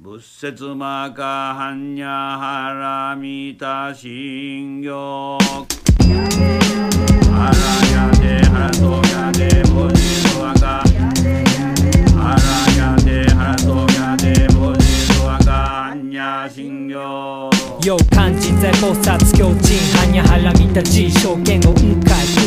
仏説マカ般若波羅蜜多心タ信行波羅ヤデ波羅トヤデボジル波羅やで波羅ハラトヤデボジルワカハンニャ信行よう漢字在菩薩教人ハニャハラミタ G 証券を雲海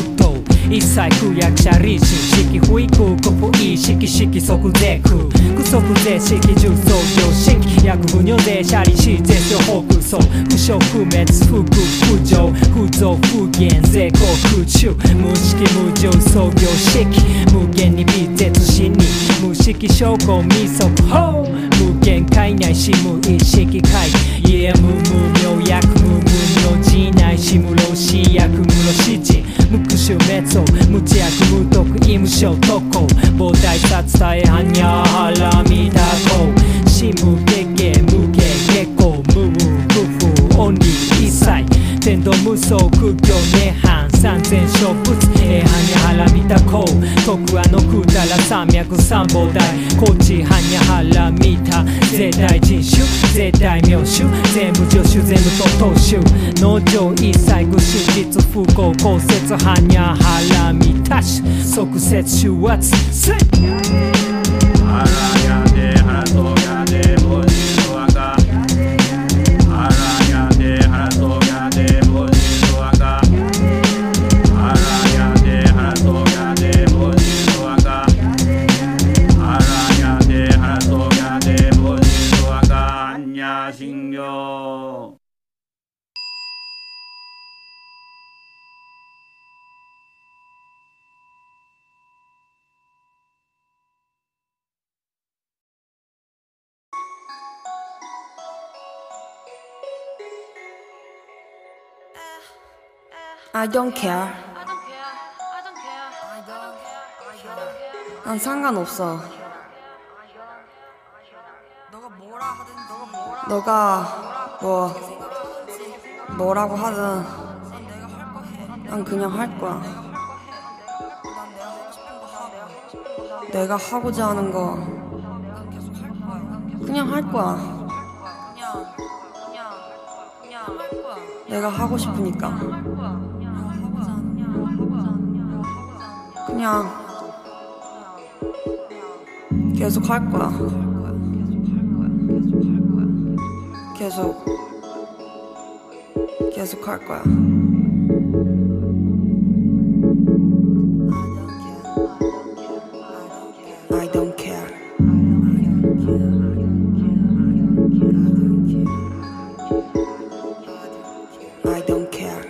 一切空役者立心式不意空国不意識式即税空不足税式重創業式薬不尿税シャリシ税商法空想不詳不滅不空不上不増不減税高空中無式無常創業式無限に微絶心に無式証拠未速報無限界内し無意識界家無無明薬無無明寺内し無老死薬無老死人無苦臭熱を無知悪無徳意無償特攻膨大さ伝えはにゃはらみだこ真無経験無形結構無無不不オンリー一切。天道無双苦行涅槃。三千植物平はにゃはら見たこう徳はのくたら山脈三宝台こっちはにゃはら見た絶対人種絶対名種全部助手全部と当主農場一切具真実不幸公説はにゃはら見たし即説手圧せっ I don't care. 난 상관없어. 너가 뭐 뭐라고 하든 난 그냥 할 거야. 내가 하고자 하는 거 그냥 할 거야. 내가 하고 싶으니까. 그냥 계속 할 거야. 계속 계속 할 거야. I don't care. I don't care. 내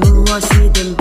move, I see them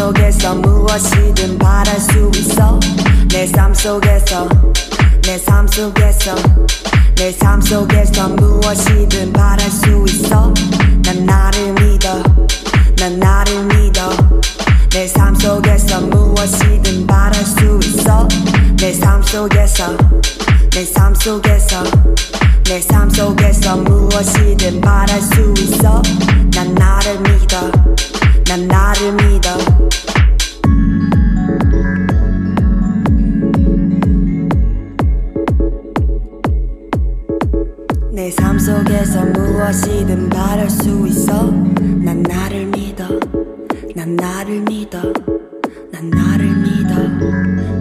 속에서 무엇이든 바랄 수 있어. 내 삶 속에서 내 삶 속에서 내 삶 속에서 무엇이든 바랄 수 있어. 난 나를 믿어 난 나를 믿어. 내 삶 속에서 무엇이든 바랄 수 있어. 내 삶 속에서 내 삶 속에서 내 삶 속에서 무엇이든 바랄 수 있어. 난 나를 믿어 난 나를 믿어. 내 삶 속에서 무엇이든 바랄 수 있어. 난 나를 믿어. 난 나를 믿어. 난 나를 믿어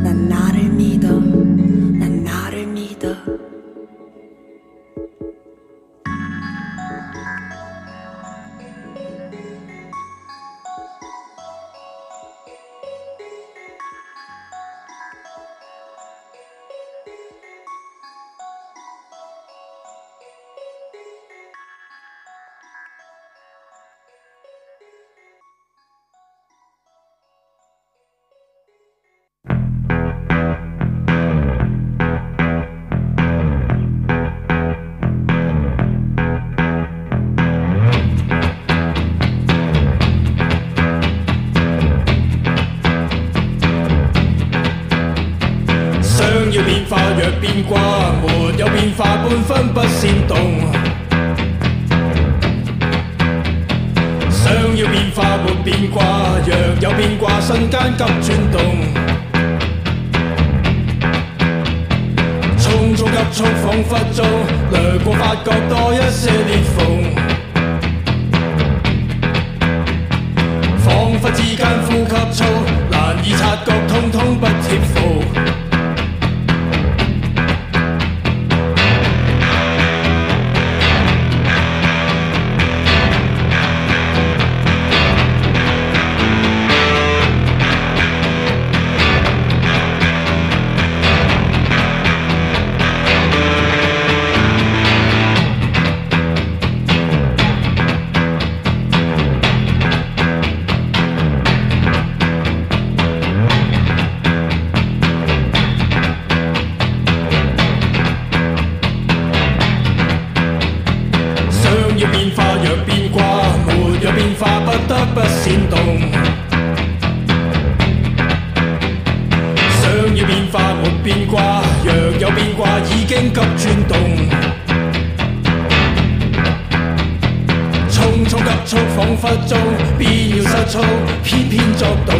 匆匆急速仿佛中，必要失措，偏偏作动，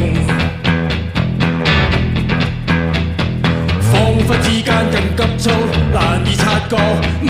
恍惚之间更急躁，难以察觉。嗯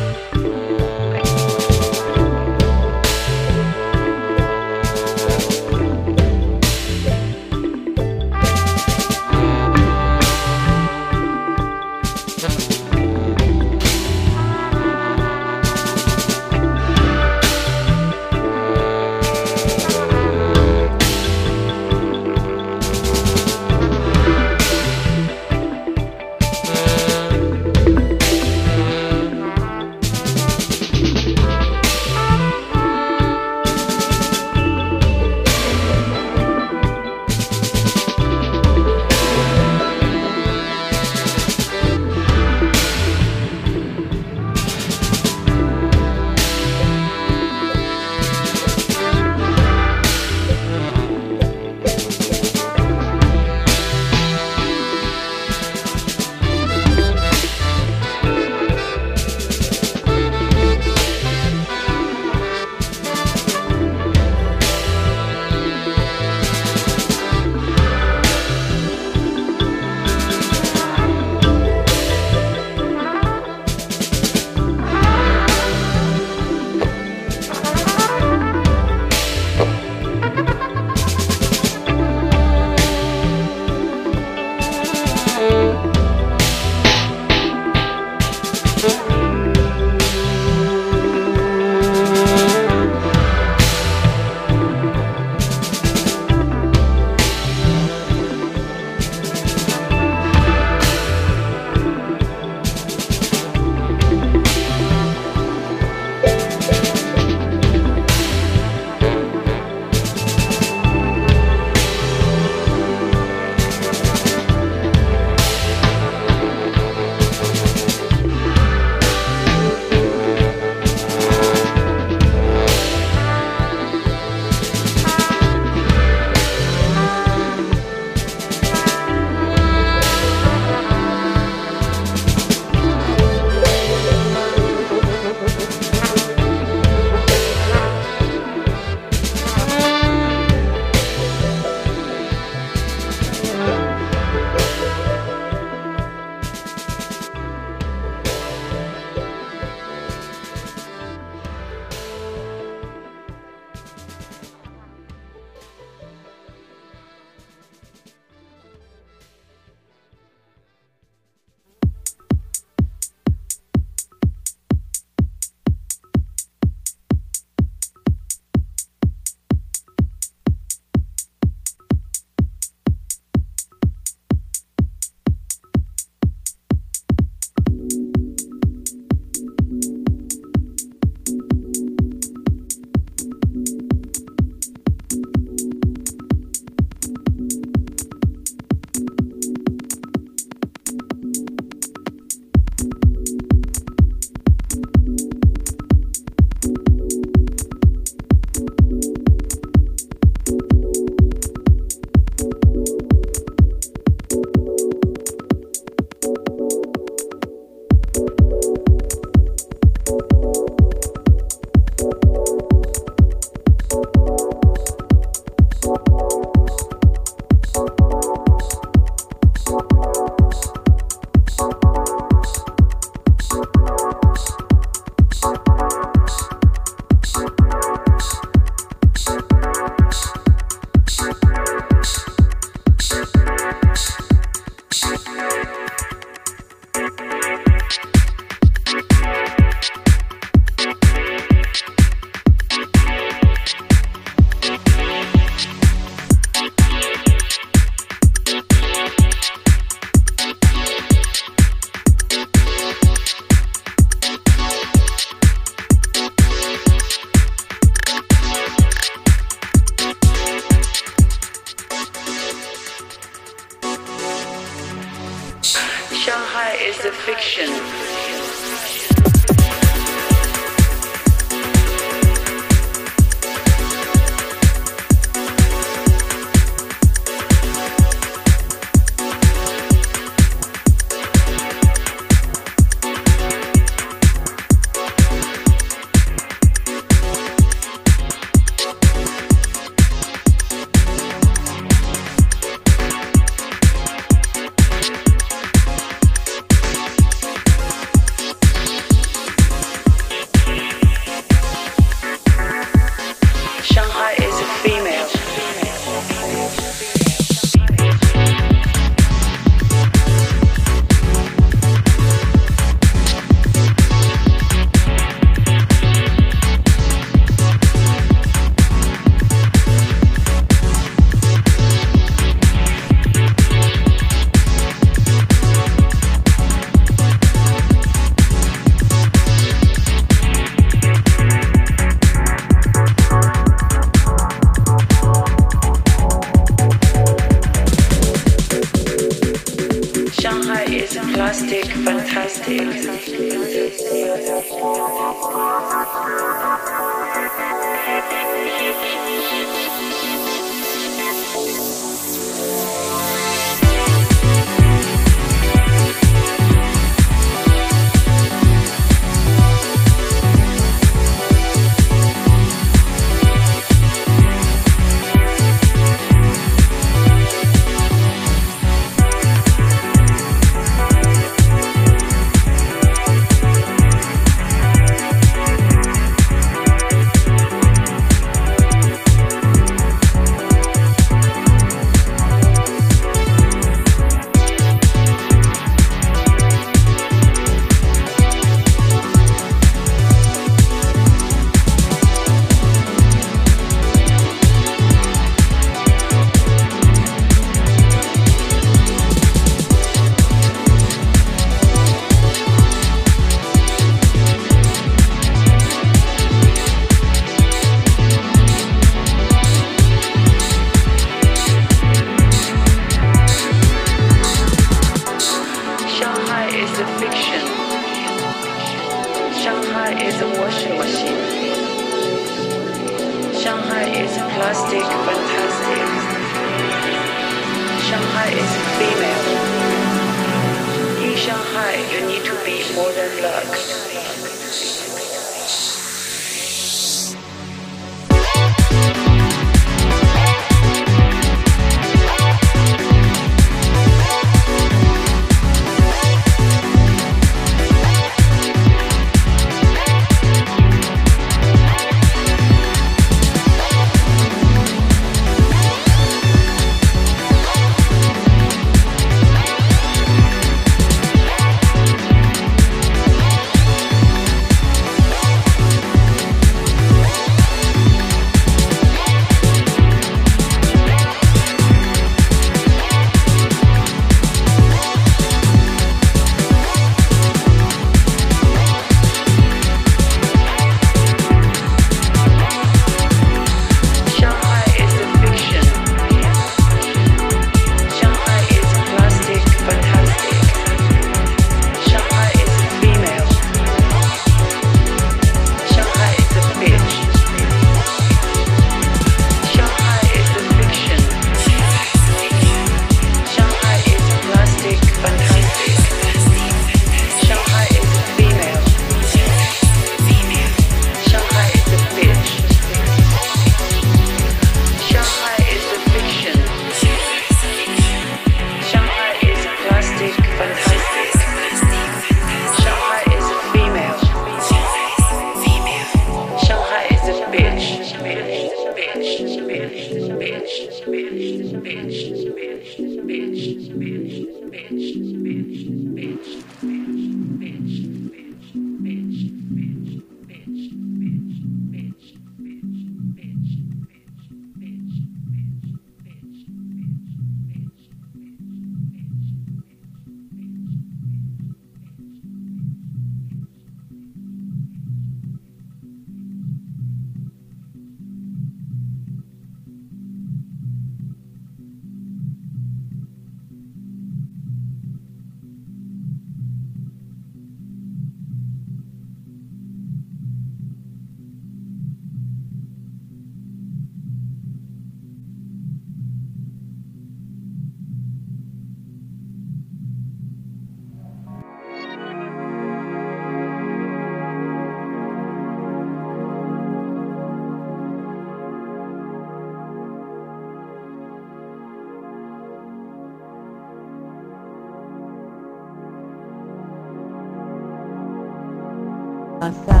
acá.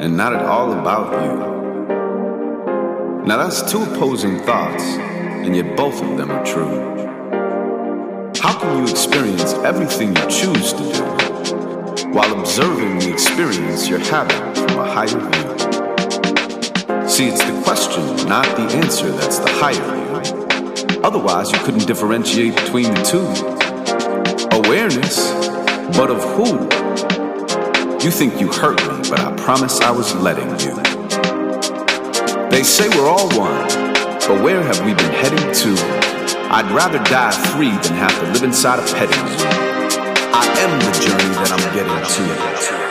And not at all about you. Now that's two opposing thoughts, and yet both of them are true. How can you experience everything you choose to do while observing the experience you're having from a higher view? See, it's the question, not the answer, that's the higher view. Otherwise, you couldn't differentiate between the two. Awareness, but of who? You think you hurt me, promise I was letting you. They say we're all one, but where have we been heading to? I'd rather die free than have to live inside a petting zoo. I am the journey that I'm getting to.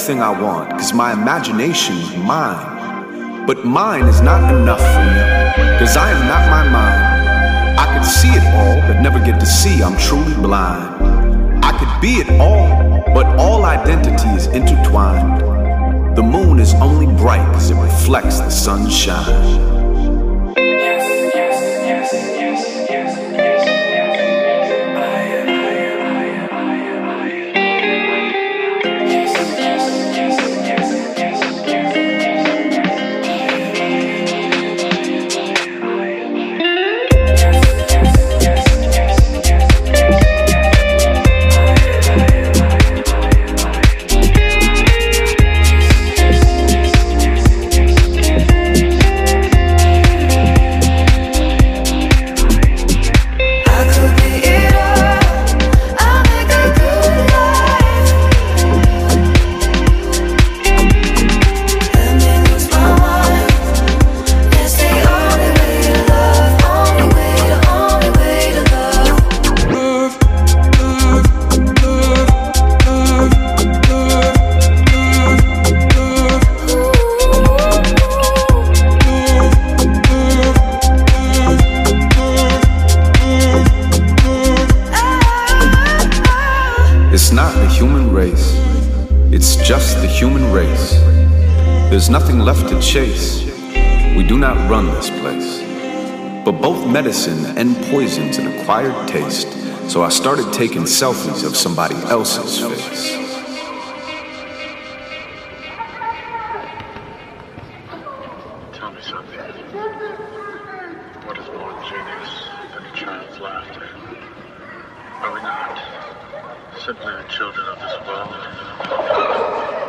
Have everything I want because my imagination is mine. But mine is not enough for me because I am not my mind. I could see it all, but never get to see I'm truly blind. I could be it all, but all identity is intertwined. The moon is only bright because it reflects the sunshine. It's There's nothing left to chase. We do not run this place. But both medicine and poison's an acquired taste, so I started taking selfies of somebody else's face. Tell me something. What is more than a child's laughter? Are we not simply the children of this world?